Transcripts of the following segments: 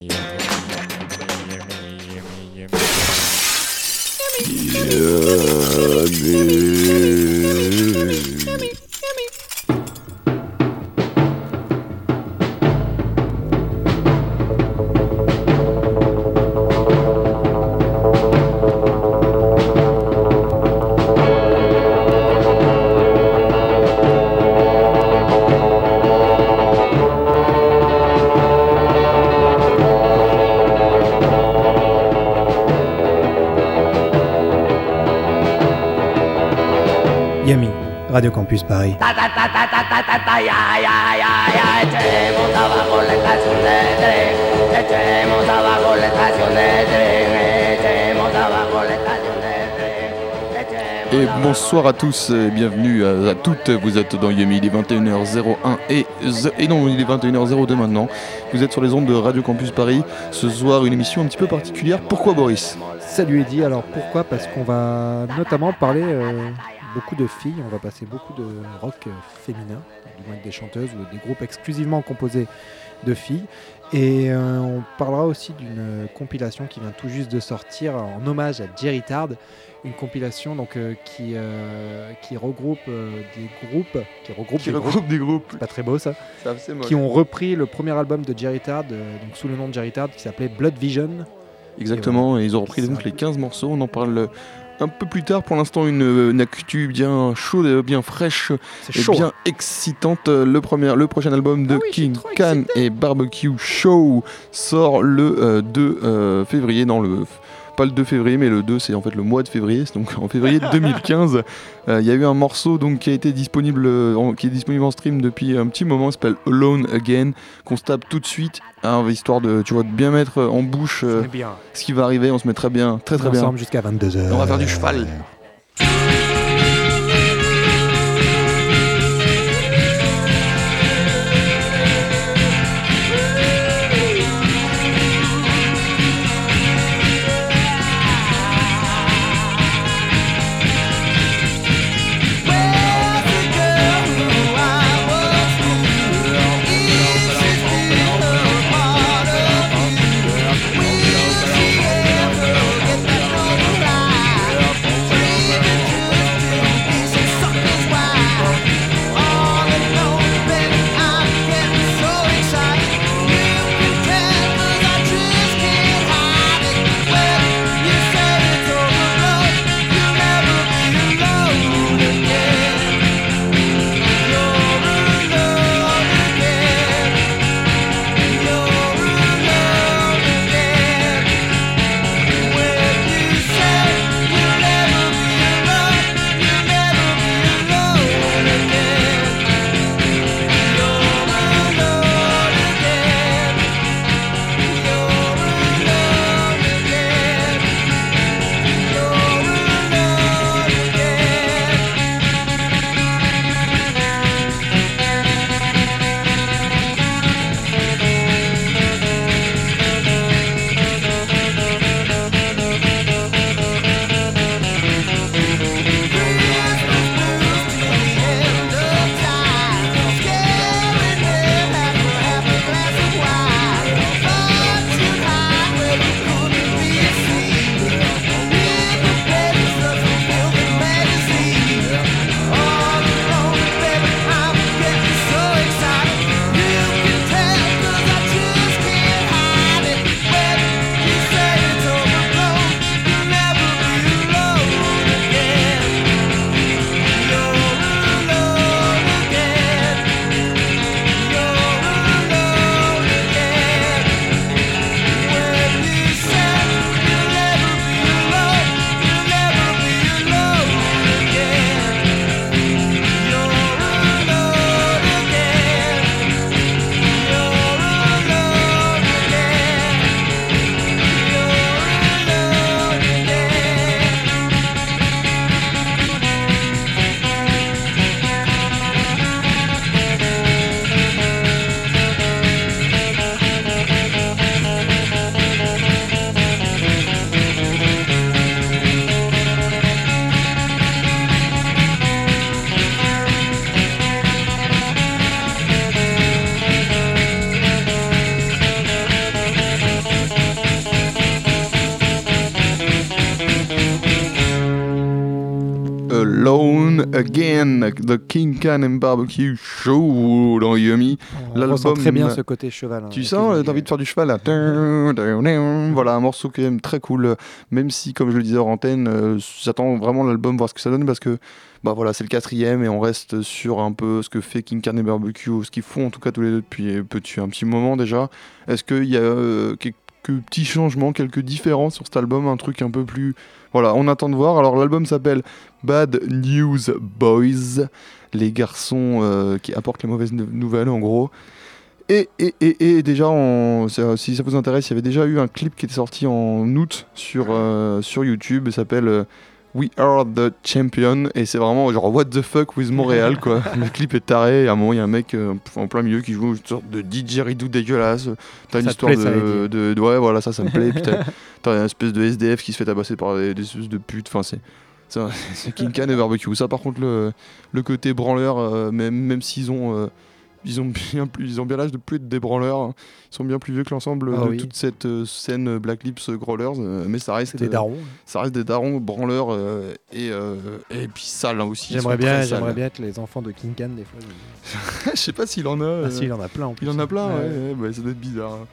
Yeah, de tren echemos Et bonsoir à tous et bienvenue à, à toutes. Vous êtes dans Yemi, il est 21h01 et, et non, il est 21h02 maintenant. Vous êtes sur les ondes de Radio Campus Paris. Ce soir, une émission un petit peu particulière. Pourquoi Boris? Salut Eddy, alors pourquoi? Parce qu'on va notamment parler euh, beaucoup de filles, on va passer beaucoup de rock euh, féminin, du moins avec des chanteuses ou des groupes exclusivement composés de filles. Et euh, on parlera aussi d'une compilation qui vient tout juste de sortir en hommage à Jerry Tard, une compilation donc, euh, qui, euh, qui regroupe euh, des groupes, qui regroupe Qui des groupes, regroupe des groupes. c'est pas très beau ça, C'est assez moche. qui ont repris le premier album de Jerry Tard, euh, donc sous le nom de Jerry Tard, qui s'appelait Blood Vision. Exactement, et ils ont repris donc les 15 morceaux. On en parle un peu plus tard. Pour l'instant, une, une actu bien chaude, bien fraîche et chaud. bien excitante. Le, premier, le prochain album de Ah oui, King Can et Barbecue Show sort le euh, 2 euh, février. Non, le, pas le 2 février, mais le 2, c'est en fait le mois de février. c'est Donc en février 2015, euh, il y a eu un morceau donc, qui, a été disponible, euh, en, qui est disponible en stream depuis un petit moment. Il s'appelle Alone Again. Qu'on se tape tout de suite, hein, histoire de, tu vois, de bien mettre en bouche euh, est bien. ce qui va arriver. On se met très bien, très très bien. ensemble jusqu'à 22h. On va faire du cheval. The King Can and Barbecue Show dans Yummy. On ressent très bien ce côté cheval. hein, Tu sens, euh, t'as envie de faire du cheval là. Voilà, un morceau quand même très cool. Même si, comme je le disais en antenne, euh, j'attends vraiment l'album, voir ce que ça donne parce que bah voilà, c'est le quatrième et on reste sur un peu ce que fait King Carne et Barbecue, ce qu'ils font en tout cas tous les deux depuis petit- un petit moment déjà. Est-ce qu'il y a euh, quelques petits changements, quelques différences sur cet album, un truc un peu plus. Voilà, on attend de voir. Alors l'album s'appelle Bad News Boys, les garçons euh, qui apportent les mauvaises nou- nouvelles en gros. Et, et, et, et déjà, si ça vous intéresse, il y avait déjà eu un clip qui était sorti en août sur, euh, sur YouTube. S'appelle euh, We Are the Champion. Et c'est vraiment genre What the fuck with Montréal quoi. Le clip est taré. Et à un moment, il y a un mec euh, en plein milieu qui joue une sorte de didgeridoo dégueulasse. T'as une histoire plaît, de, Eddie de, de- Ouais, voilà, ça, ça me plaît. Puis t'as une espèce de SDF qui se fait tabasser par des, des espèces de putes. Enfin, c'est. C'est c'est King Can et barbecue. Ça, par contre, le, le côté branleur, euh, même, même s'ils ont, euh, ils ont bien plus, ils ont bien l'âge de plus être des branleurs. hein. Ils sont bien plus vieux que l'ensemble Ah de oui. toute cette euh, scène Black Lips Growlers, euh, mais ça reste, des euh, darons. ça reste des darons branleurs euh, et, euh, et puis sales hein, aussi. J'aimerais bien, j'aimerais bien être les enfants de King Can des fois. Je sais pas s'il en a. Ah euh, si, il en a plein en plus. il en a plein, ouais, ouais, bah, ça doit être bizarre. hein.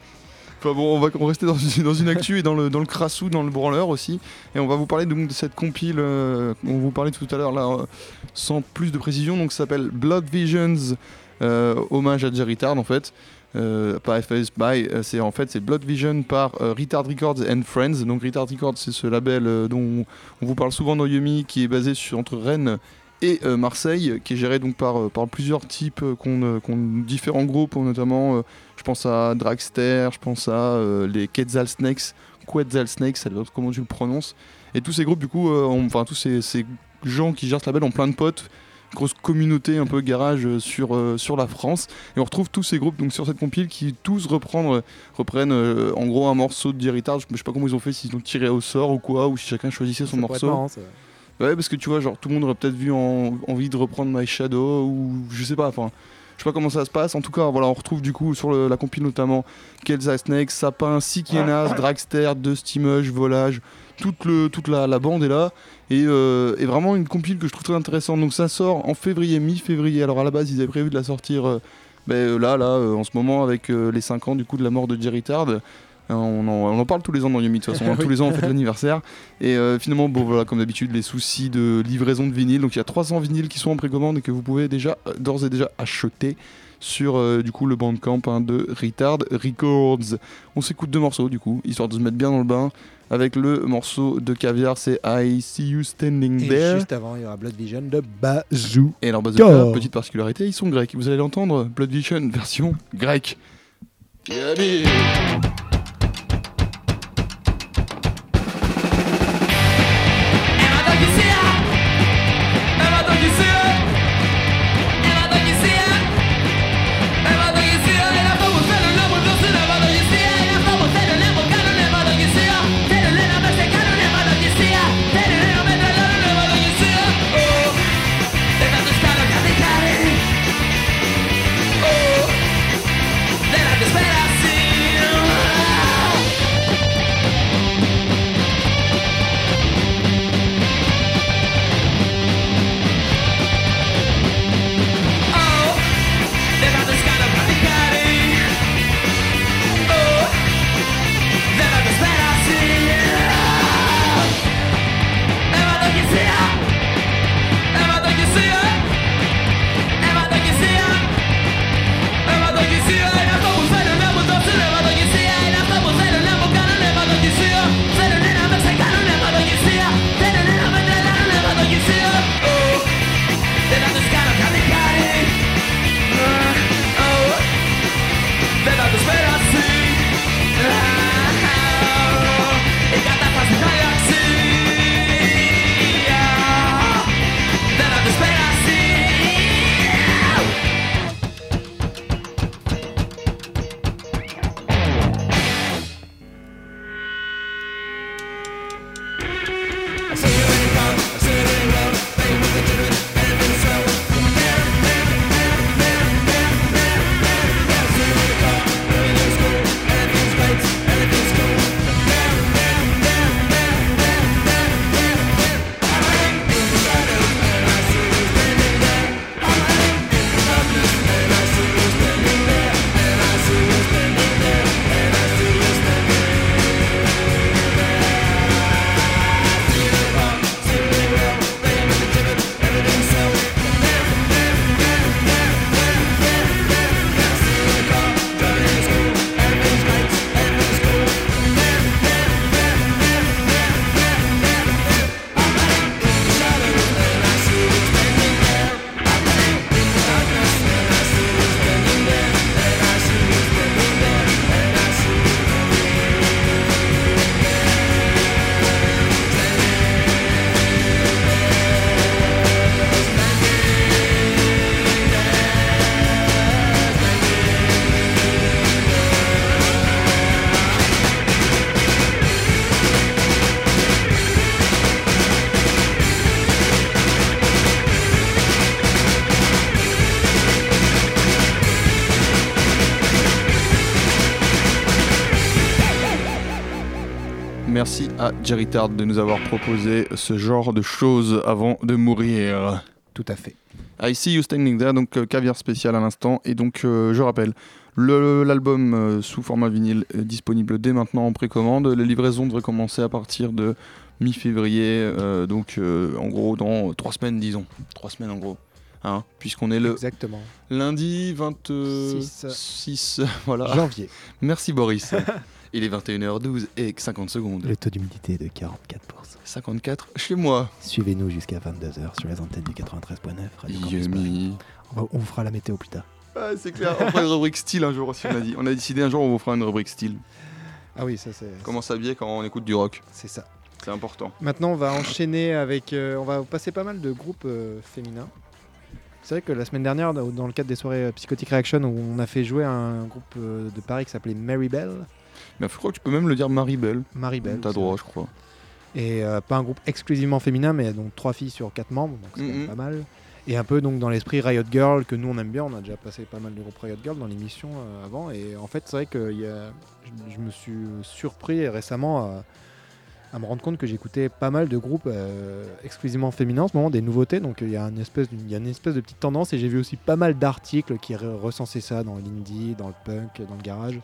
Enfin bon, on va rester dans, une- dans une actu et dans le, dans le crassou, dans le branleur aussi. Et on va vous parler donc de cette compile euh, on vous parlait tout à l'heure là, euh, sans plus de précision. Donc ça s'appelle Blood Visions, euh, hommage à Jerry Tard en fait. Euh, pas FS by, euh, c'est en fait c'est Blood Vision par euh, Retard Records and Friends. Donc Retard Records c'est ce label euh, dont on vous parle souvent dans Yumi qui est basé entre Rennes et euh, Marseille, qui est géré donc par, euh, par plusieurs types euh, qu'on euh, différents groupes, notamment euh, je pense à Dragster, je pense à euh, les Quetzal Snakes, Quetzal Snakes, ça comment tu le prononces. Et tous ces groupes, du coup, euh, enfin tous ces, ces gens qui gèrent ce label ont plein de potes, grosse communauté un peu garage euh, sur, euh, sur la France. Et on retrouve tous ces groupes donc sur cette compile qui tous reprennent euh, en gros un morceau de Tard. Je sais pas comment ils ont fait, s'ils ont tiré au sort ou quoi, ou si chacun choisissait son Ça morceau. marrant, ça. Ouais, parce que tu vois, genre tout le monde aurait peut-être vu en- envie de reprendre My Shadow ou je sais pas, enfin, je sais pas comment ça se passe. En tout cas, voilà, on retrouve du coup sur le- la compile notamment Kelsa Snake, Sapin, Sikienas, Dragster, Dusty Mush, Volage, toute, le, toute la, la bande est là. Et, euh, et vraiment une compile que je trouve très intéressante. Donc ça sort en février, mi-février. Alors à la base, ils avaient prévu de la sortir euh, ben, euh, là, là, euh, en ce moment, avec les 5 ans du coup de la mort de Jerry Tard. On en, on en parle tous les ans dans Yumi de toute façon, hein. tous les ans on fait l'anniversaire. Et finalement, bon voilà, comme d'habitude, les soucis de livraison de vinyle. Donc il y a 300 vinyles qui sont en précommande et que vous pouvez déjà d'ores et déjà acheter sur euh, du coup le bandcamp hein, de Retard Records. On s'écoute deux morceaux du coup, histoire de se mettre bien dans le bain. Avec le morceau de caviar, c'est I See You Standing Et There. juste avant, il y aura Blood Vision de Bazoo. Et alors. Bazooka, petite particularité, ils sont grecs. Vous allez l'entendre, Blood Vision version grecque. Merci à Jerry Tard de nous avoir proposé ce genre de choses avant de mourir. Tout à fait. I See You Standing There, donc euh, caviar spécial à l'instant. Et donc, euh, je rappelle, le- l'album euh, sous format vinyle est disponible dès maintenant en précommande. Les livraisons devraient commencer à partir de mi-février, donc en gros dans trois semaines, disons. Trois semaines en gros. Hein, Puisqu'on est le Exactement. lundi 26 voilà. Janvier. Merci Boris. Il est 21h12 et 50 secondes. Le taux d'humidité est de 44%. 54 chez moi. Suivez-nous jusqu'à 22h sur les antennes du 93.9. Radio Campus Paris. Yumi. On, va- on vous fera la météo plus tard. Ah, c'est clair, on fera une rubrique style un jour aussi, on a dit. On a décidé un jour on vous fera une rubrique style. Ah oui, ça c'est Comment s'habiller quand on écoute du rock c'est ça. C'est important. Maintenant, on va enchaîner avec. euh, on va passer pas mal de groupes euh, féminins. C'est vrai que la semaine dernière, dans le cadre des soirées euh, Psychotic Reaction, on a fait jouer un groupe de Paris qui s'appelait Mary Bell. Mais je crois que tu peux même le dire Maribel. Mary Bell. T'as droit, je crois. Et euh, pas un groupe exclusivement féminin, mais donc trois filles sur quatre membres, donc c'est quand même Mhm. pas mal. Et un peu donc dans l'esprit Riot Girl que nous on aime bien. On a déjà passé pas mal de groupes Riot Girl dans l'émission euh, avant. Et en fait, c'est vrai que il y a- je, je me suis surpris récemment à, à me rendre compte que j'écoutais pas mal de groupes euh, exclusivement féminins en ce moment, des nouveautés. Donc il y, a une espèce d'une- il y a une espèce de petite tendance. Et j'ai vu aussi pas mal d'articles qui re- recensaient ça dans l'indie, dans le punk, dans le garage.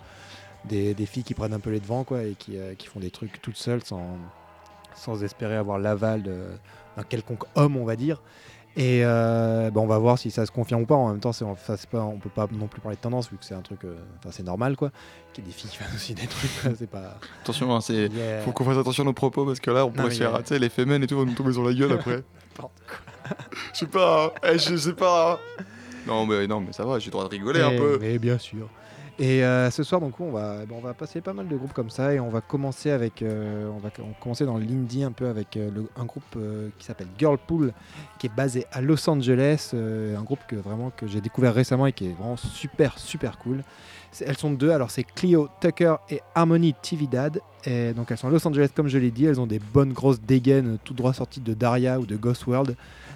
Des, des filles qui prennent un peu les devants quoi, et qui, euh, qui font des trucs toutes seules sans, sans espérer avoir l'aval d'un quelconque homme, on va dire. Et euh, bah, on va voir si ça se confirme ou pas. En même temps, c'est, enfin, pas, on peut pas non plus parler de tendance vu que c'est un truc, euh, enfin, c'est normal quoi. Qu'il y ait des filles qui fassent aussi des trucs, c'est pas. Attention, hein. Yeah. Faut qu'on fasse attention à nos propos parce que là, on pourrait se faire. Tu sais, les femmes et tout vont nous tomber sur la gueule après. Je sais pas, hein. Eh, je sais pas. hein. Non, mais, non, mais ça va, j'ai le droit de rigoler un peu. Mais bien sûr. Et euh, ce soir, donc, on va, bon, on va passer pas mal de groupes comme ça et on va commencer avec, euh, on va commencer dans l'indie un peu avec euh, un groupe qui s'appelle Girlpool, qui est basé à Los Angeles, un groupe que vraiment que j'ai découvert récemment et qui est vraiment super super cool. Elles sont deux, alors c'est Clio Tucker et Harmony Tividad. Et donc elles sont à Los Angeles comme je l'ai dit, elles ont des bonnes grosses dégaines tout droit sorties de Daria ou de Ghost World.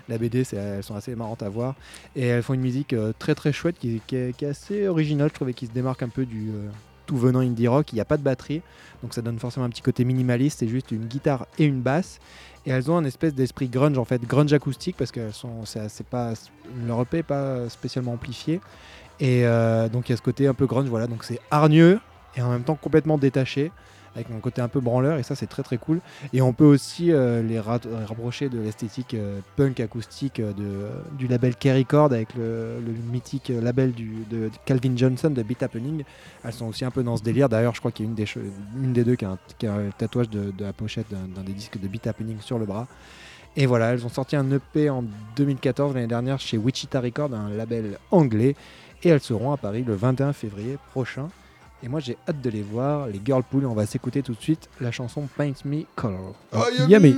La BD, elles sont assez marrantes à voir. Et elles font une musique euh, très très chouette qui, est, assez originale, je trouvais, qui se démarque un peu du euh, tout venant indie rock. Il n'y a pas de batterie, donc ça donne forcément un petit côté minimaliste. C'est juste une guitare et une basse. Et elles ont un espèce d'esprit grunge en fait, grunge acoustique parce que c'est c'est pas leur EP est pas spécialement amplifié. Et euh, donc il y a ce côté un peu grunge, voilà. Donc c'est hargneux et en même temps complètement détaché avec un côté un peu branleur et ça c'est très très cool. Et on peut aussi euh, les ra- rapprocher de l'esthétique euh, punk acoustique euh, de, euh, du label Kerry Cord avec le, mythique euh, label du, de Calvin Johnson de Beat Happening. Elles sont aussi un peu dans ce délire. D'ailleurs, je crois qu'il y a une des, une des deux qui a un, tatouage de, la pochette d'un des disques de Beat Happening sur le bras. Et voilà, elles ont sorti un EP en 2014 l'année dernière chez Wichita Records, un label anglais. Et elles seront à Paris le 21 février prochain. Et moi j'ai hâte de les voir, les Girlpool. Et on va s'écouter tout de suite la chanson Paint Me Color. Ah, Yummy.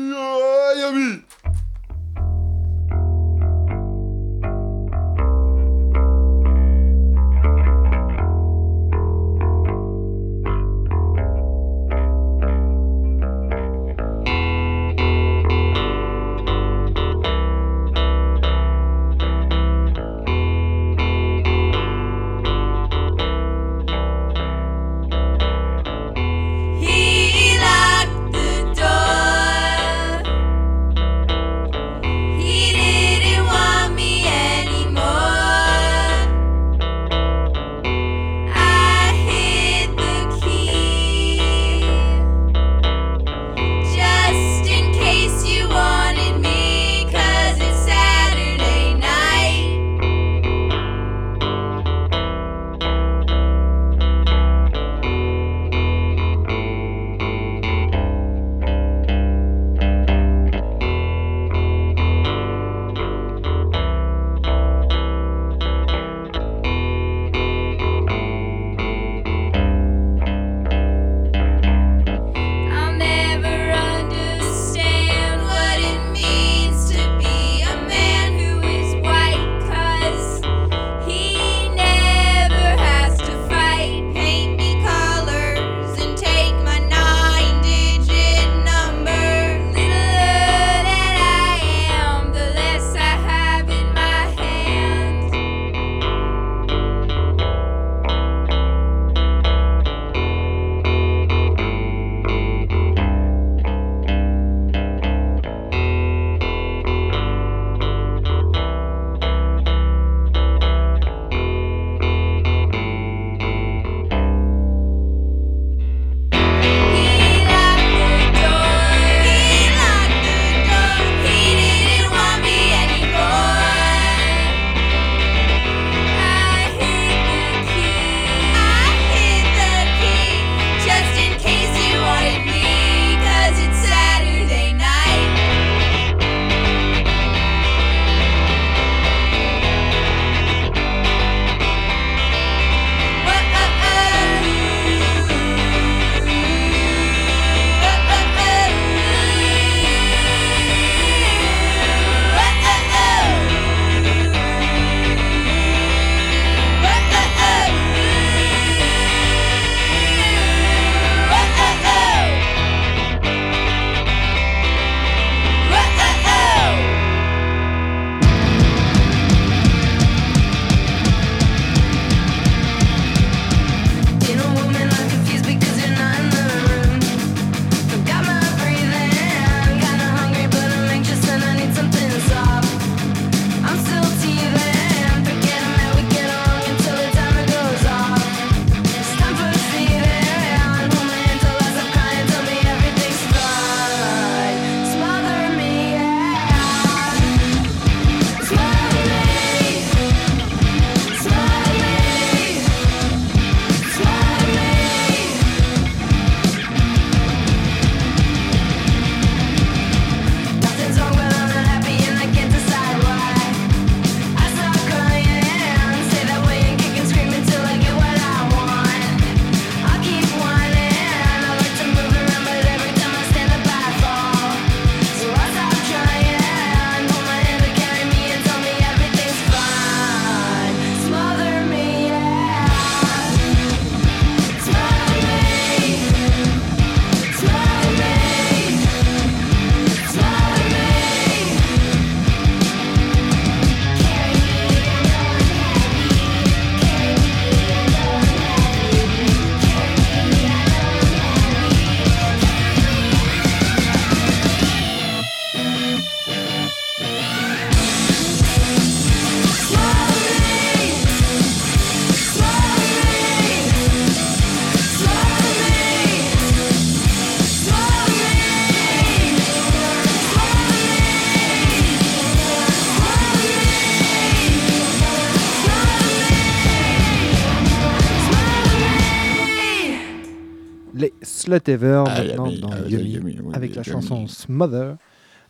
Slutever Ah, maintenant dans ah, oui, avec la chanson Smother.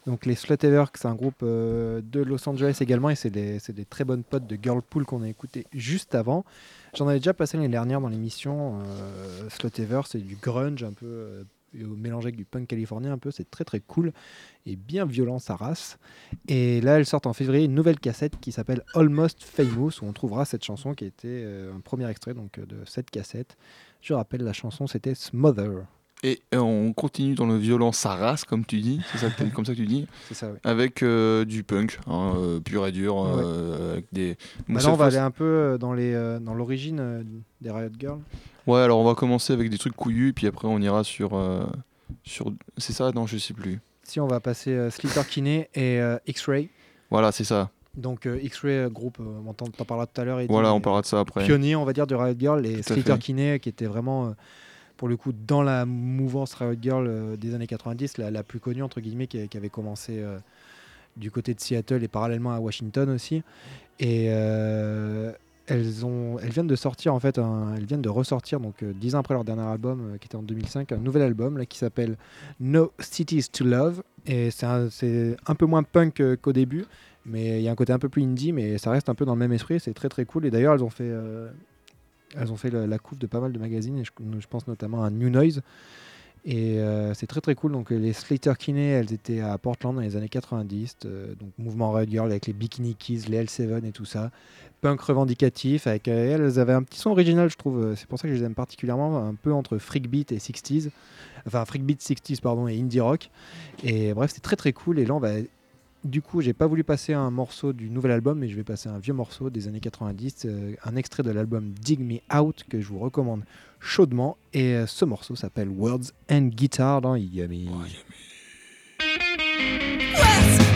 Donc les Slutever, c'est un groupe euh, de Los Angeles également et c'est des, des très bonnes potes de Girlpool qu'on a écouté juste avant. J'en avais déjà passé l'année dernière dans l'émission. Euh, Slutever, c'est du grunge un peu euh, mélangé avec du punk californien un peu. C'est très très cool et bien violent sa race. Et là, elles sortent en février une nouvelle cassette qui s'appelle Almost Famous où on trouvera cette chanson qui était euh, un premier extrait donc euh, de cette cassette. Je rappelle, la chanson c'était Smother. Et euh, on continue dans le violent sa race, comme tu dis, c'est ça comme ça que tu dis, C'est ça, oui. avec euh, du punk, hein, euh, pur et dur, euh, avec des. Bah là, on va aller un peu dans l'origine des Riot Girls. Ouais, alors on va commencer avec des trucs couillus, puis après on ira sur. sur... C'est ça? Non, je sais plus. Si on va passer Slither Kinney et X-Ray. Voilà, c'est ça. Donc euh, X-Ray euh, groupe, euh, on t'en parlera tout à l'heure. Voilà, on parlera de ça après. Pionnier, on va dire, de Riot Girl et fait. Kinney qui était vraiment pour le coup dans la mouvance Riot Girl euh, des années 90, la, la plus connue entre guillemets, qui, qui avait commencé euh, du côté de Seattle et parallèlement à Washington aussi. Et euh, elles ont, elles viennent de sortir en fait, un- elles viennent de ressortir donc dix ans après leur dernier album qui était en 2005, un nouvel album là qui s'appelle No Cities to Love et c'est un, peu moins punk qu'au début. Mais il y a un côté un peu plus indie, mais ça reste un peu dans le même esprit. C'est très très cool. Et d'ailleurs, elles ont fait, euh, elles ont fait la, la couve de pas mal de magazines. Et je, pense notamment à New Noise. Et euh, c'est très très cool. Donc les Slater Kinney, elles étaient à Portland dans les années 90. euh, donc mouvement Riot Girl avec les Bikini Kids, les L7 et tout ça. Punk revendicatif. Avec elles, elles avaient un petit son original, je trouve. C'est pour ça que je les aime particulièrement. Un peu entre freak beat et 60s. Enfin freak beat 60s pardon et indie rock. Et bref, c'est très très cool. Et là, on va du coup, j'ai pas voulu passer un morceau du nouvel album, mais je vais passer un vieux morceau des années 90, euh, un extrait de l'album Dig Me Out que je vous recommande chaudement. Et euh, ce morceau s'appelle Words and Guitar dans Yummy. Words and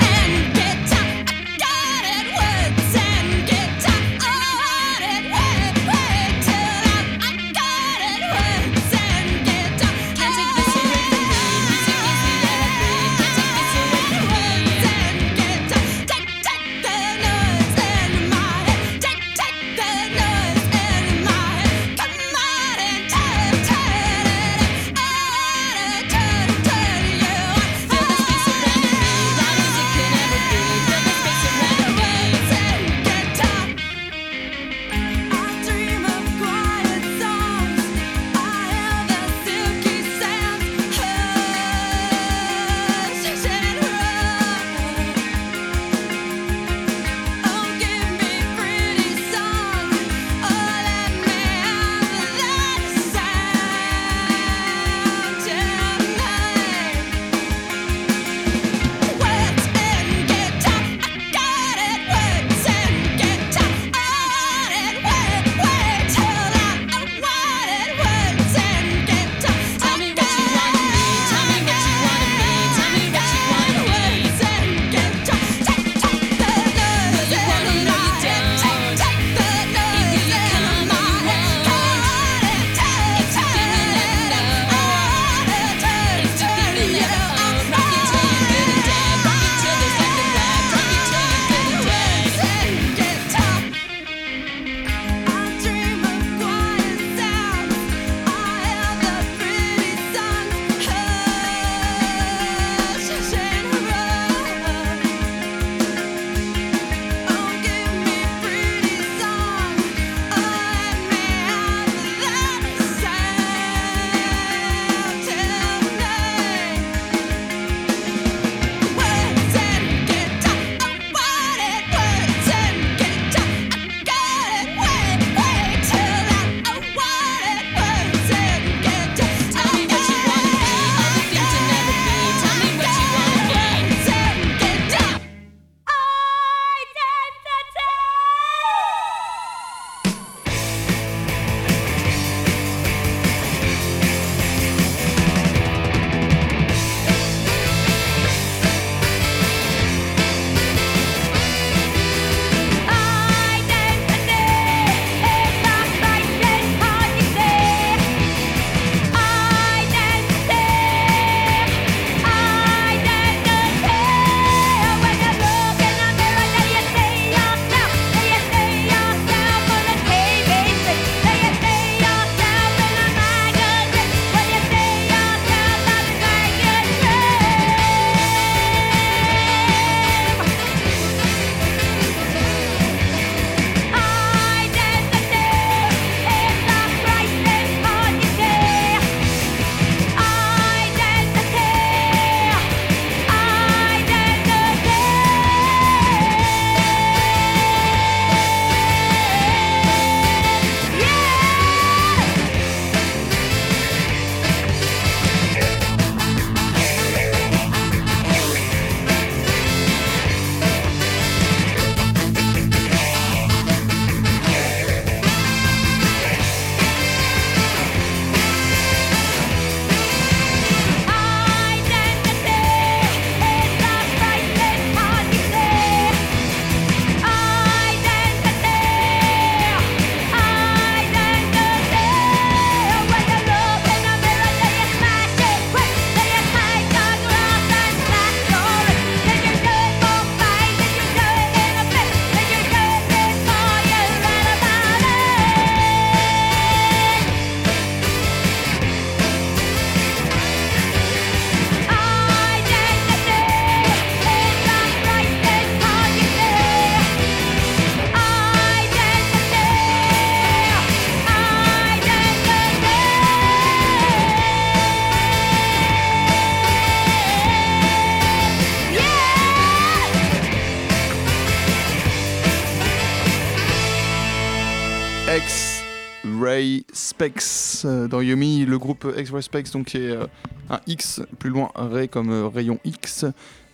X-Ray Specs euh, dans Yumi, le groupe X-Ray Specs, donc qui est euh, un X, plus loin Ray comme euh, rayon X,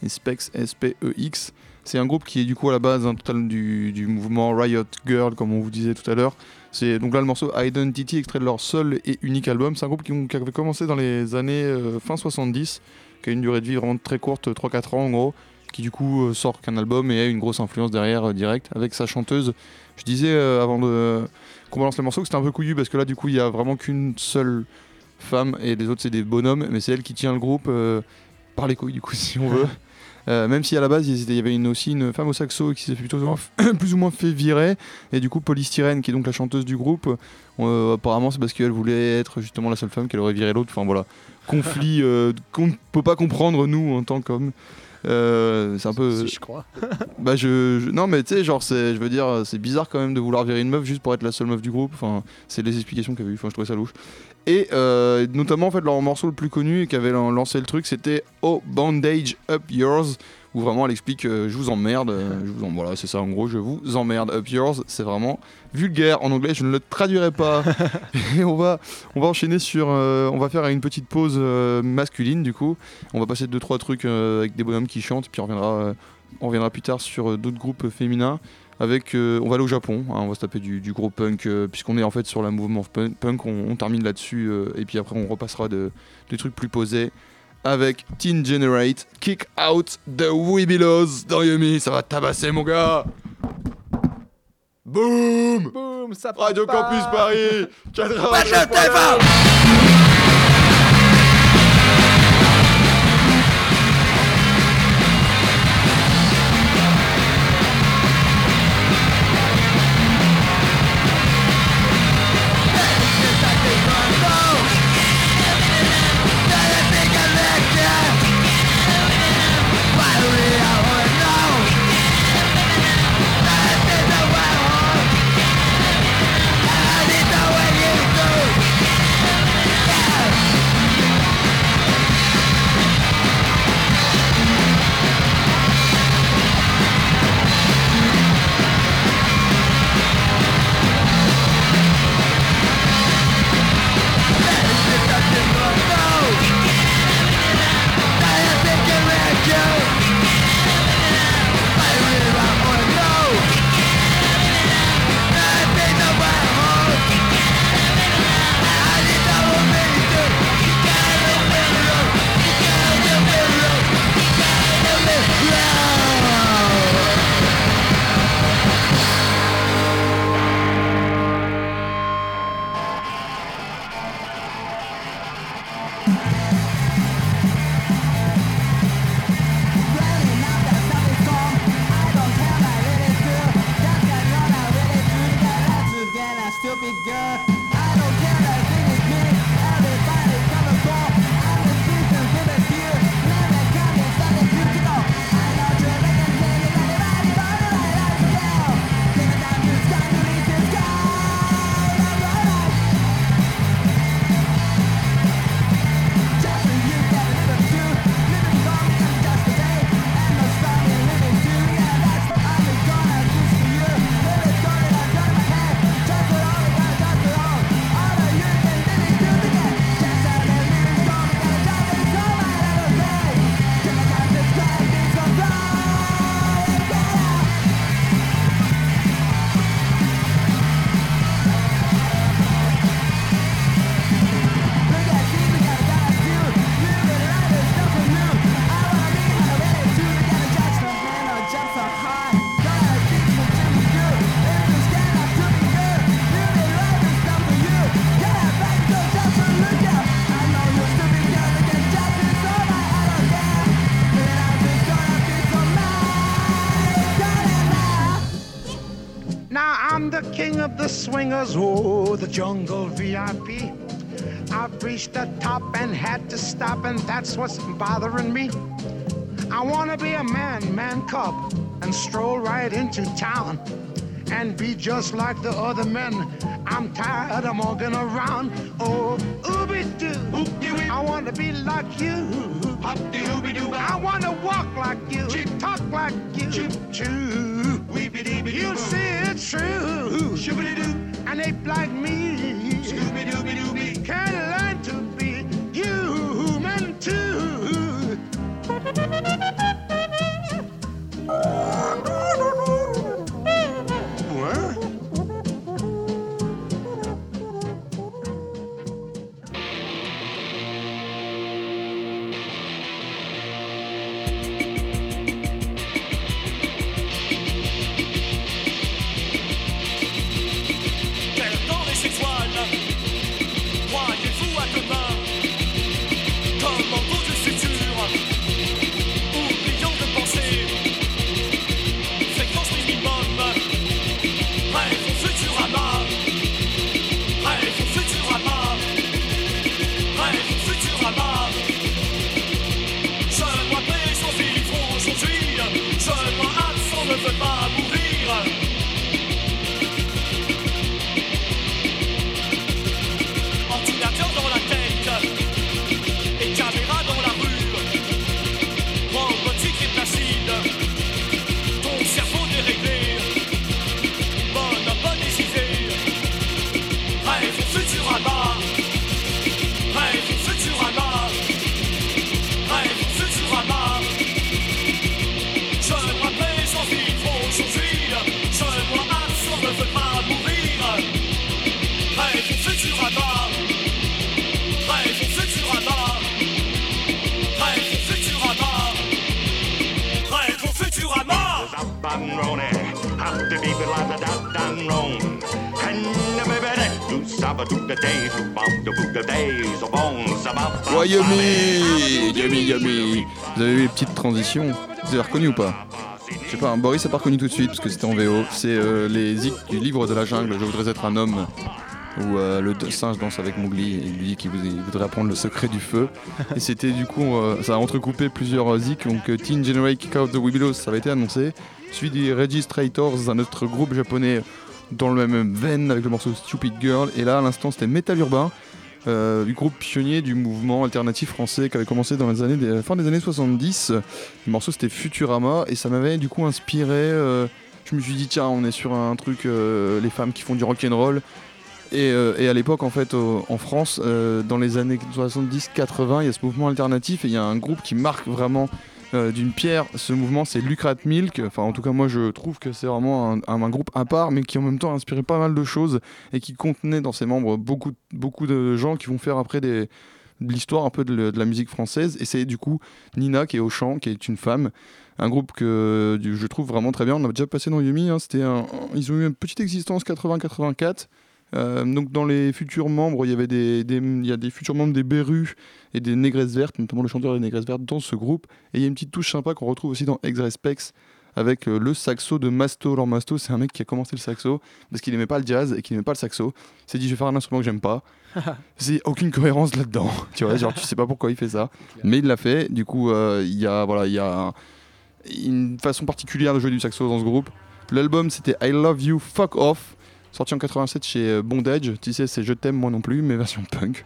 et Specs S-P-E-X. C'est un groupe qui est du coup à la base un total du, du mouvement Riot Girl, comme on vous disait tout à l'heure. C'est donc là le morceau Identity, extrait de leur seul et unique album. C'est un groupe qui, avait commencé dans les années fin 70, qui a une durée de vie vraiment très courte, 3-4 ans en gros, qui du coup sort qu'un album et a une grosse influence derrière direct avec sa chanteuse. Je disais avant de qu'on balance le morceau que c'était un peu couillu parce que là du coup il y a vraiment qu'une seule femme et les autres c'est des bonhommes, mais c'est elle qui tient le groupe euh, par les couilles du coup si on veut. Euh, même si à la base il y avait une, aussi une femme au saxo qui s'est plutôt plus ou moins fait virer et du coup Polystyrène qui est donc la chanteuse du groupe euh, apparemment c'est parce qu'elle voulait être justement la seule femme qu'elle aurait viré l'autre. Enfin voilà. Conflit euh, qu'on ne peut pas comprendre nous en tant qu'hommes Euh, c'est un peu Si je crois. bah je, je- non mais tu sais genre c'est je veux dire c'est bizarre quand même de vouloir virer une meuf juste pour être la seule meuf du groupe. Enfin c'est les explications qu'il y avait eu enfin je trouvais ça louche et euh, notamment en fait leur morceau le plus connu et qui avait lan- lancé le truc c'était Oh Bandage Up Yours où vraiment elle explique euh, je vous emmerde euh, je vous en, voilà c'est ça en gros je vous emmerde Up Yours c'est vraiment vulgaire. En anglais je ne le traduirai pas. Et on va on va enchaîner sur on va faire une petite pause masculine du coup. On va passer deux trois trucs avec des bonhommes qui chantent puis on reviendra on reviendra plus tard sur d'autres groupes féminins. Avec, euh, on va aller au Japon, hein, on va se taper du, du gros punk, euh, puisqu'on est en fait sur la mouvement punk, on, on termine là-dessus, euh, et puis après on repassera de, des trucs plus posés. Avec Teen Generate, Kick Out the Weebilos dans Yumi, ça va tabasser mon gars Boum Boum, ça Radio. Campus Paris 80 Wesh, jungle VIP. I've reached the top and had to stop, and that's what's bothering me. I wanna be a man, man cub, and stroll right into town and be just like the other men. I'm tired of walking around. Oh, ooby doo. I wanna be like you. I wanna walk like you, talk like you. You see it's true. An ape like me dooby dooby can learn to be human too. Vous avez reconnu ou pas? Je sais pas, Boris a pas reconnu tout de suite parce que c'était en VO. C'est euh, les zik du livre de la jungle, Je voudrais être un homme. Où euh, le singe danse avec Mowgli et lui dit qu'il vou- il voudrait apprendre le secret du feu. Et c'était du coup, euh, ça a entrecoupé plusieurs zik. Donc Teen Generate Kick Out the Webelos, ça avait été annoncé. Suivi des Registrators, un autre groupe japonais dans le même veine avec le morceau Stupid Girl. Et là, à l'instant, c'était Metal Urbain euh, du groupe pionnier du mouvement alternatif français qui avait commencé dans les années des, fin des années 70. Le morceau c'était Futurama et ça m'avait du coup inspiré. euh, je me suis dit tiens on est sur un truc euh, les femmes qui font du rock and roll. Et, et à l'époque en fait en France dans les années 70-80 il y a ce mouvement alternatif et il y a un groupe qui marque vraiment euh, d'une pierre ce mouvement c'est Lucrat Milk enfin en tout cas moi je trouve que c'est vraiment un, groupe à part mais qui en même temps a inspiré pas mal de choses et qui contenait dans ses membres beaucoup, de gens qui vont faire après de l'histoire un peu de, la musique française. Et c'est du coup Nina qui est au chant, qui est une femme. Un groupe que je trouve vraiment très bien. On a déjà passé dans Yumi. hein. Ils ont eu une petite existence 80-84. Euh, donc dans les futurs membres, il y avait des, des- il y a des futurs membres des Berus et des Négresses Vertes, notamment le chanteur des Négresses Vertes dans ce groupe. Et il y a une petite touche sympa qu'on retrouve aussi dans Ex-Respex avec euh, le saxo de Masto. Alors Masto, c'est un mec qui a commencé le saxo parce qu'il aimait pas le jazz et qu'il aimait pas le saxo. Il s'est dit je vais faire un instrument que j'aime pas. C'est aucune cohérence là-dedans. tu vois, genre tu sais pas pourquoi il fait ça, mais il l'a fait. Du coup, euh, il y a voilà, il y a un- une façon particulière de jouer du saxo dans ce groupe. L'album c'était I Love You Fuck Off, sorti en 87 chez euh, Bondage. Tu sais, c'est Je t'aime moi non plus, mais version punk.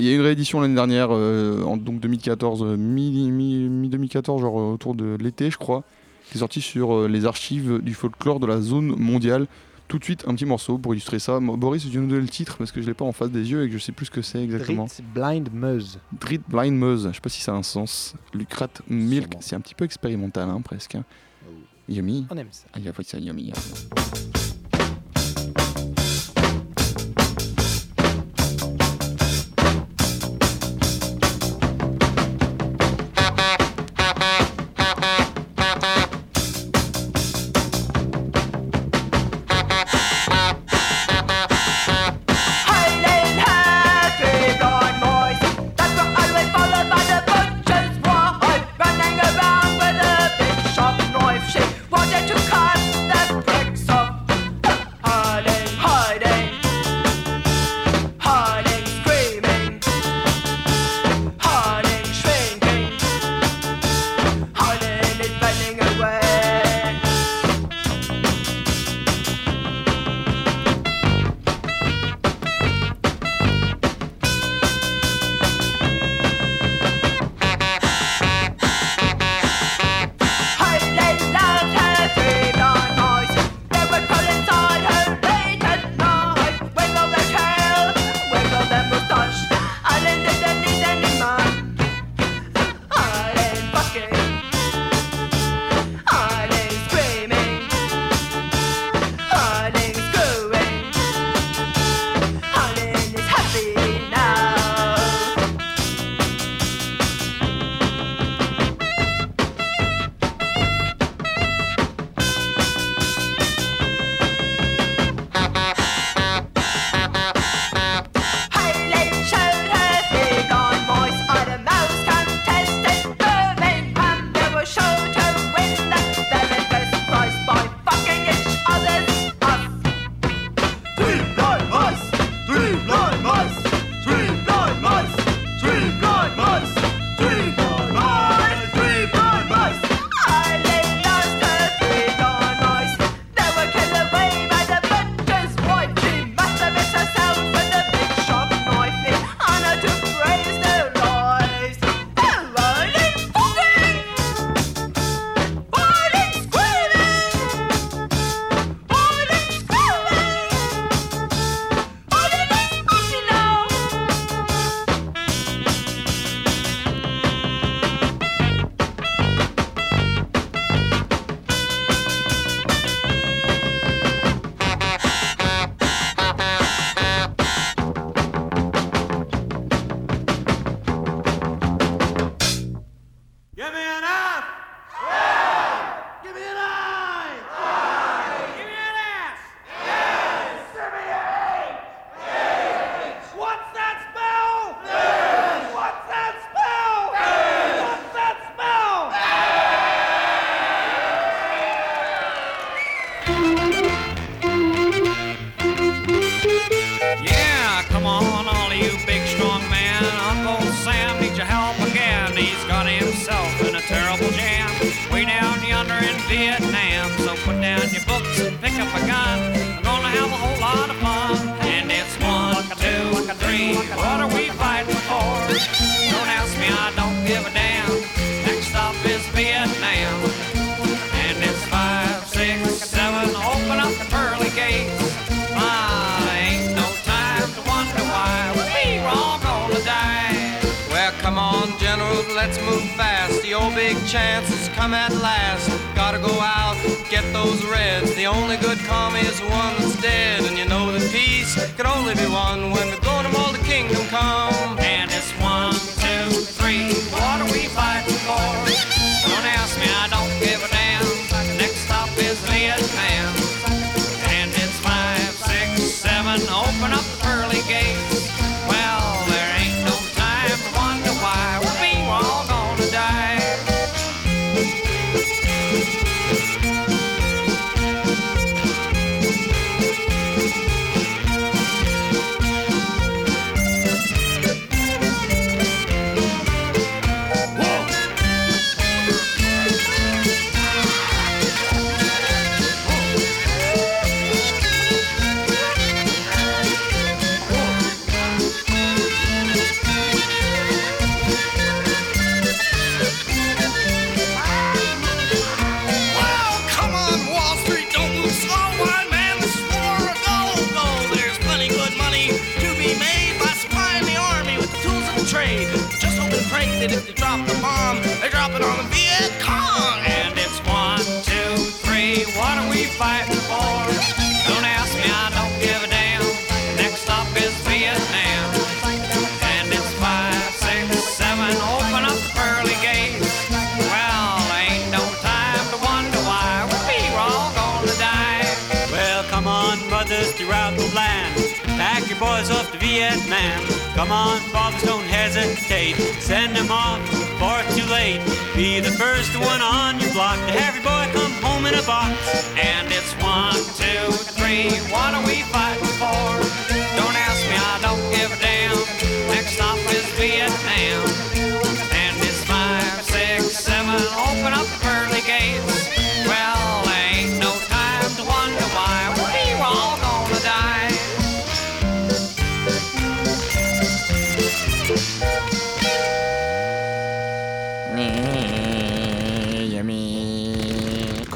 Il y a une réédition l'année dernière, euh, en donc 2014, euh, mi, mi, mi 2014, genre autour de l'été, je crois, qui est sorti sur euh, les archives du folklore de la zone mondiale. Tout de suite, un petit morceau pour illustrer ça. Boris, tu nous donner le titre? Parce que je l'ai pas en face des yeux et que je sais plus ce que c'est exactement. Drit Blind Meuse. Drit Blind Meuse, je sais pas si ça a un sens. Lucrat Milk, c'est un petit peu expérimental hein, presque. hein. Yummy. On aime ça. Ah, il y a pas que ça, yummy.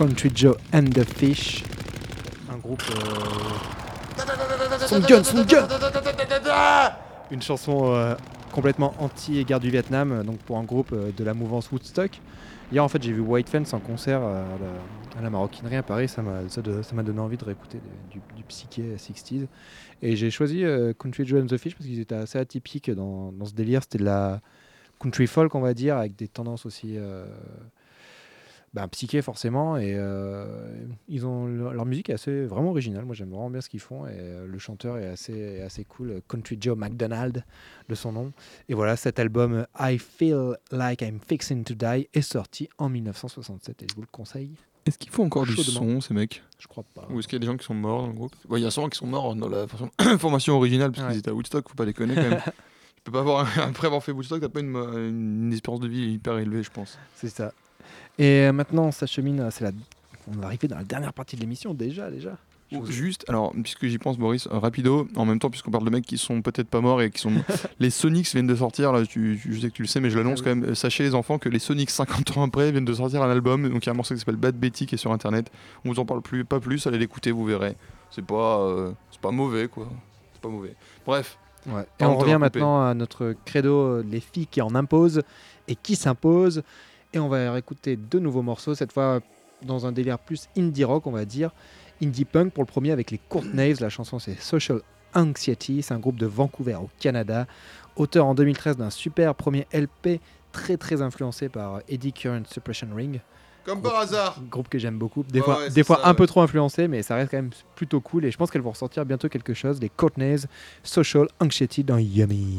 Country Joe and the Fish. Un groupe. euh, Son gun, son gun Une chanson euh, complètement anti-guerre du Vietnam, euh, donc pour un groupe de la mouvance Woodstock. Hier, en fait, j'ai vu White Fence en concert à la, à Maroquinerie à Paris. Ça m'a donné envie de réécouter du, du psyché 60s. Et j'ai choisi Country Joe and the Fish parce qu'ils étaient assez atypiques dans ce délire. C'était de la country folk, on va dire, avec des tendances aussi. Ben, psyché forcément et euh, ils ont leur, musique est assez vraiment originale. Moi j'aime vraiment bien ce qu'ils font et euh, le chanteur est assez est assez cool. Country Joe McDonald de son nom. Et voilà cet album I Feel Like I'm Fixing to Die est sorti en 1967 et je vous le conseille Est-ce qu'ils font encore du son, ces mecs? Je crois pas. Ou est-ce qu'il y a des gens qui sont morts dans le groupe? Ouais, Il y a sûrement qui sont morts dans la formation- originale parce Ouais. qu'ils étaient à Woodstock, faut pas les connaître quand même. tu peux pas avoir, après avoir fait Woodstock, t'as pas une, une espérance de vie hyper élevée, je pense. c'est ça et maintenant on s'achemine c'est la on va arriver dans la dernière partie de l'émission déjà déjà Juste, alors, puisque j'y pense, Boris, euh, rapido, en même temps, puisqu'on parle de mecs qui sont peut-être pas morts et qui sont. les Sonics viennent de sortir, là, tu- tu- je sais que tu le sais, mais je l'annonce Ah quand même. Euh, Sachez, les enfants, que les Sonics, 50 ans après, viennent de sortir un album. Donc, il y a un morceau qui s'appelle Bad Betty qui est sur internet. On vous en parle plus, pas plus, allez l'écouter, vous verrez. C'est pas, euh, c'est pas mauvais, quoi. C'est pas mauvais. Bref. Ouais. Et on revient maintenant à notre credo, les filles qui en imposent et qui s'imposent. Et on va réécouter deux nouveaux morceaux, cette fois dans un délire plus indie rock, on va dire. Indie punk pour le premier avec les Courtnays. La chanson c'est Social Anxiety. C'est un groupe de Vancouver au Canada. Auteur en 2013 d'un super premier LP très très influencé par Eddie Current Suppression Ring. Comme par hasard. Groupe que j'aime beaucoup. Des fois, ouais, des fois ça, un peu trop influencé, mais ça reste quand même plutôt cool. Et je pense qu'elles vont ressortir bientôt quelque chose. Les Courtnays Social Anxiety dans Yummy.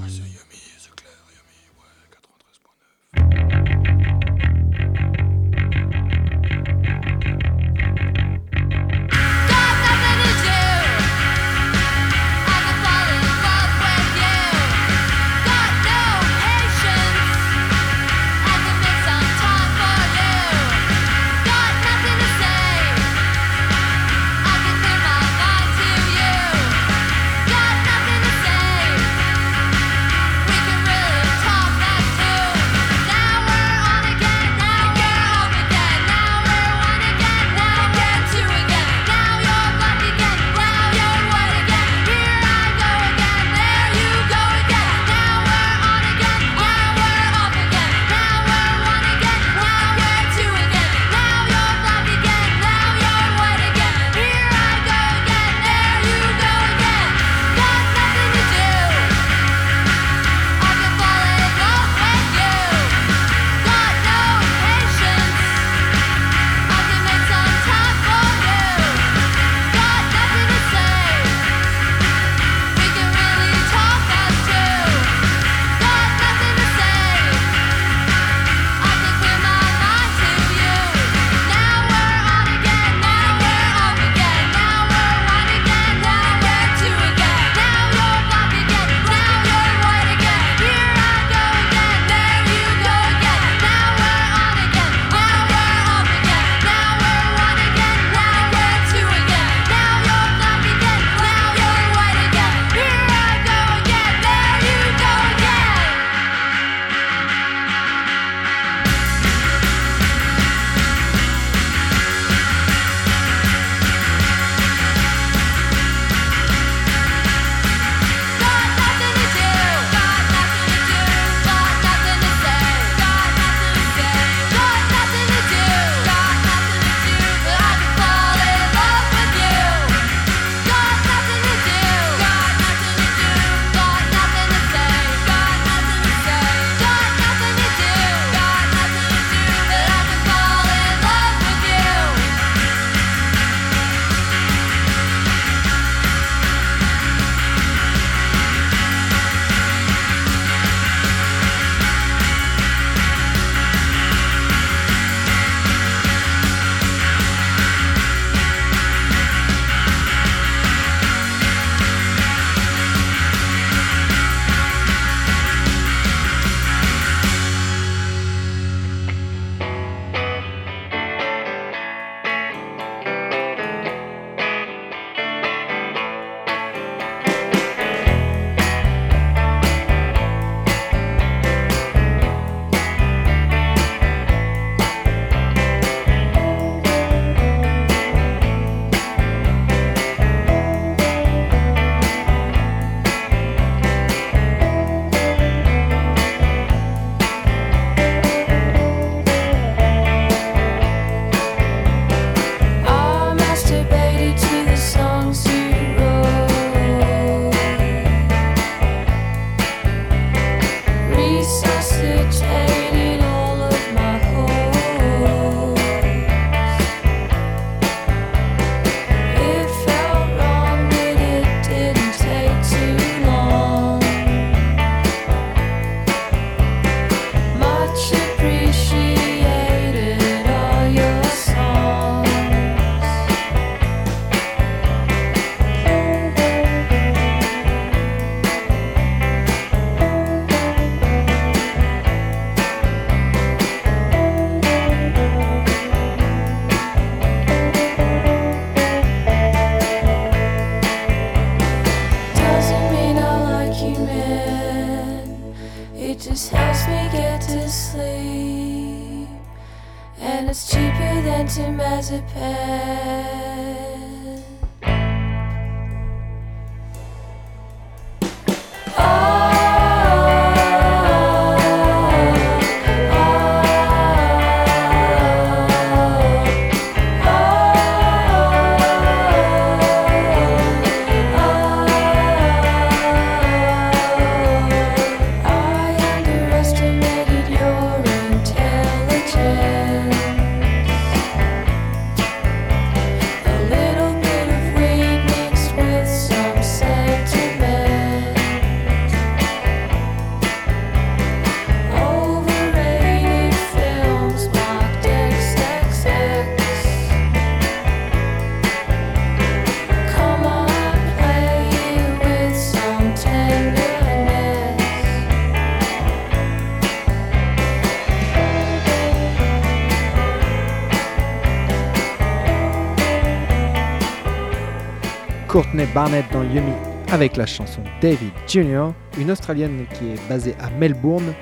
Courtney Barnett dans Yumi avec la chanson David Jr., une Australienne qui est basée à Melbourne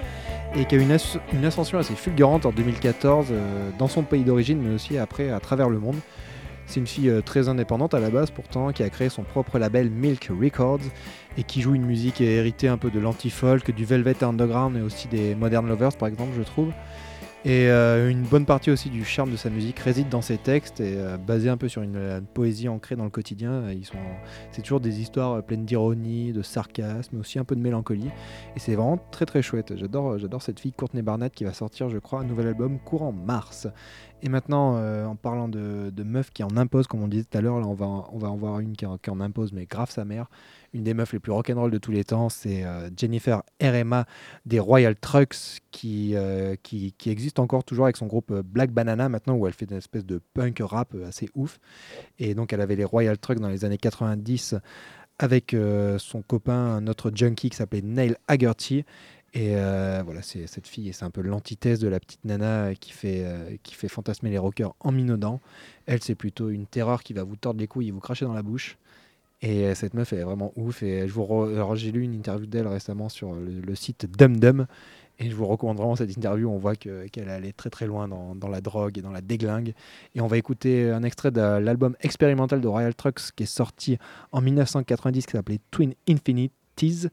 et qui a eu une, as- une ascension assez fulgurante en 2014 euh, dans son pays d'origine, mais aussi après à travers le monde. C'est une fille euh, très indépendante à la base pourtant, qui a créé son propre label Milk Records et qui joue une musique héritée un peu de l'anti-folk, du Velvet Underground et aussi des Modern Lovers par exemple, je trouve. Et euh, une bonne partie aussi du charme de sa musique réside dans ses textes et euh, un peu sur une, poésie ancrée dans le quotidien. C'est toujours des histoires euh, pleines d'ironie, de sarcasme, mais aussi un peu de mélancolie. Et c'est vraiment très très chouette. J'adore, j'adore cette fille Courtney Barnett qui va sortir, je crois, un nouvel album courant mars. Et maintenant, euh, en parlant de, meufs qui en imposent, comme on disait tout à l'heure, là on va, on va en voir une qui en, impose, mais grave sa mère. Une des meufs les plus rock'n'roll de tous les temps, c'est euh, Jennifer RMA des Royal Trucks qui, euh, qui, qui existe encore toujours avec son groupe Black Banana maintenant où elle fait une espèce de punk rap assez ouf. Et donc elle avait les Royal Trucks dans les années 90 avec son copain, un autre junkie qui s'appelait Neil Haggerty. Et euh, voilà, c'est cette fille, et c'est un peu l'antithèse de la petite nana qui fait, euh, qui fait fantasmer les rockers en minaudant. Elle, c'est plutôt une terreur qui va vous tordre les couilles et vous cracher dans la bouche. Et euh, cette meuf, elle est vraiment ouf. Et je vous j'ai lu une interview d'elle récemment sur le, le site Dum Dum. Et je vous recommande vraiment cette interview. On voit que- qu'elle est allée très très loin dans, dans la drogue et dans la déglingue. Et on va écouter un extrait de l'album expérimental de Royal Trucks qui est sorti en 1990 qui s'appelait Twin Infinities.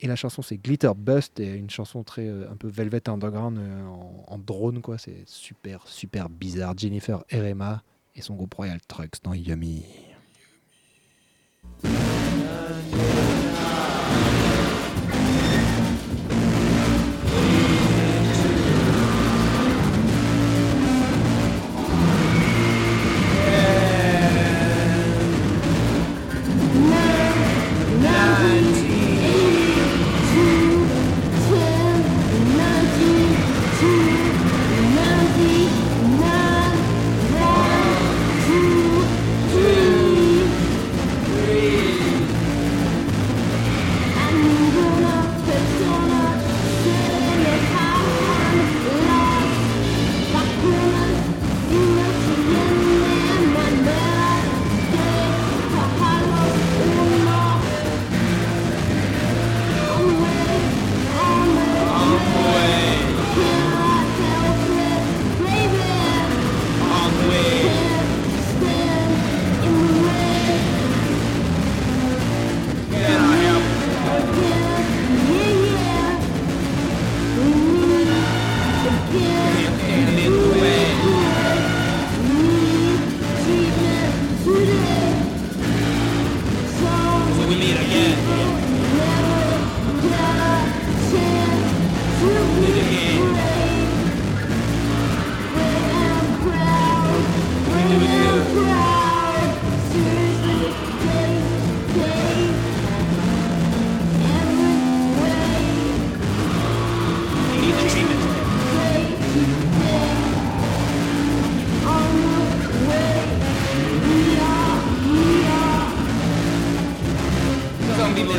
Et la chanson c'est Glitter Bust et une chanson très euh, un peu Velvet Underground euh, en, drone quoi. C'est super super bizarre. Jennifer RMA et son groupe Royal Trucks dans Yummy.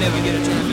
Never get a chance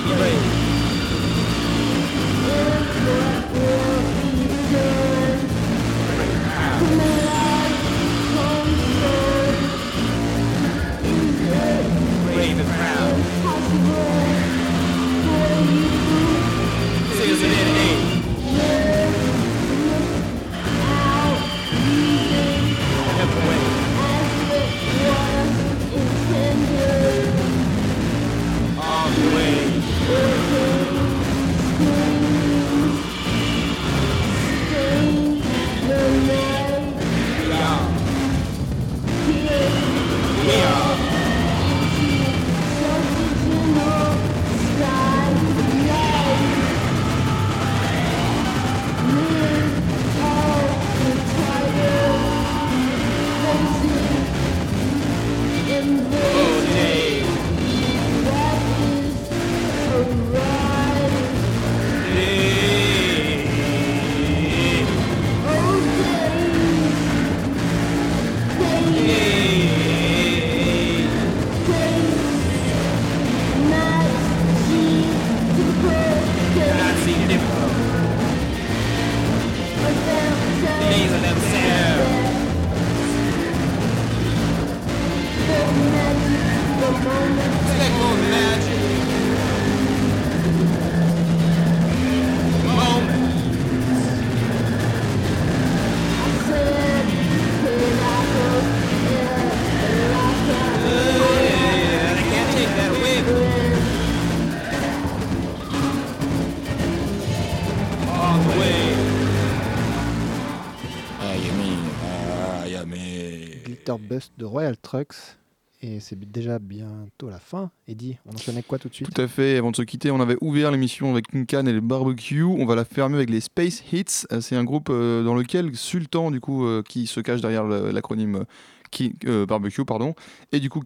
De Royal Trucks. Et c'est déjà bientôt la fin. Eddie, on enchaîne avec quoi tout de suite? Tout à fait. Avant de se quitter, on avait ouvert l'émission avec Kinkan et les Barbecue. On va la fermer avec les Space Hits. Euh, C'est un groupe euh, dans lequel Sultan, du coup, euh, qui se cache derrière le- l'acronyme King- Barbecue, pardon, et du coup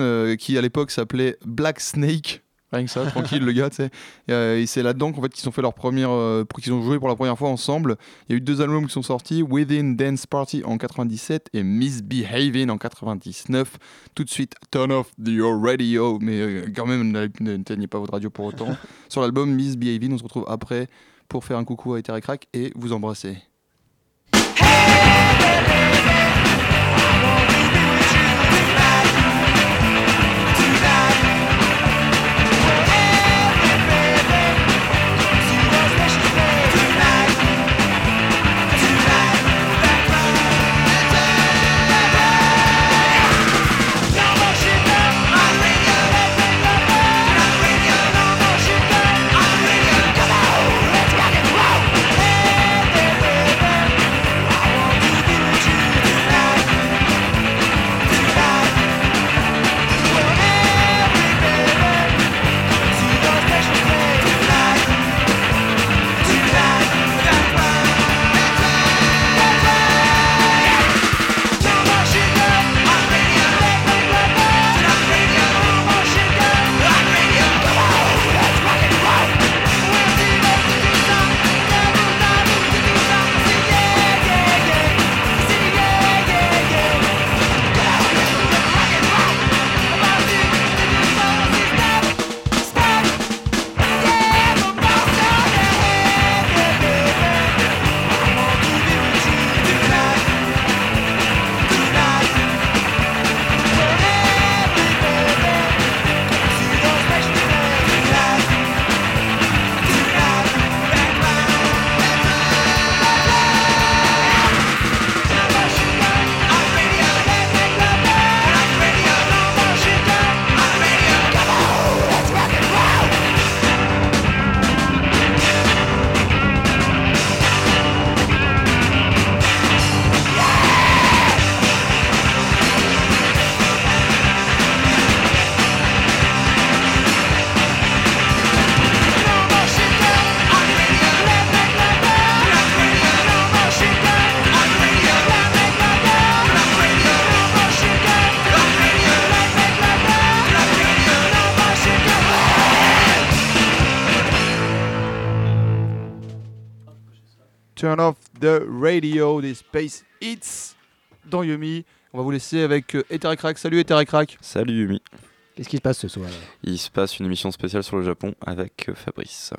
euh, qui à l'époque s'appelait Black Snake. Rien que ça, tranquille le gars, tu sais. Et, euh, et c'est là-dedans qu'en fait qu'ils ont fait leur première, euh, qu'ils ont joué pour la première fois ensemble. Il y a eu deux albums qui sont sortis, Within Dance Party en 97 et Misbehaving en 99. Tout de suite, Turn off your radio, mais euh, quand même ne- n'éteignez pas votre radio pour autant. Sur l'album Misbehaving, on se retrouve après pour faire un coucou à Terre Crack et vous embrasser. Space Hits dans Yumi. On va vous laisser avec euh, Eterecrack. Salut Eterecrack. Salut Yumi. Qu'est-ce qui se passe ce soir Il se passe une émission spéciale sur le Japon avec euh, Fabrice.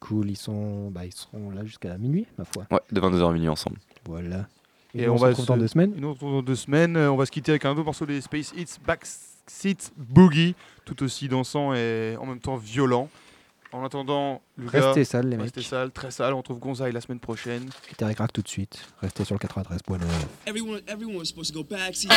Cool, ils sont, bah, ils seront là jusqu'à minuit, ma foi. Ouais, de 22h à minuit ensemble. Voilà. Et, Et on, on se va retrouve se- dans deux semaines. Nous on se retrouve dans deux semaines. Euh, On va se quitter avec un autre morceau des Space Hits, Backseat Boogie, tout aussi dansant et en même temps violent. En attendant, Lucas, Restez sales, les restez mecs. sales, très sales. On retrouve Gonzaï la semaine prochaine. Et Terry Crack tout de suite. Restez sur le 93.9. Everyone, everyone was supposed to go back. See,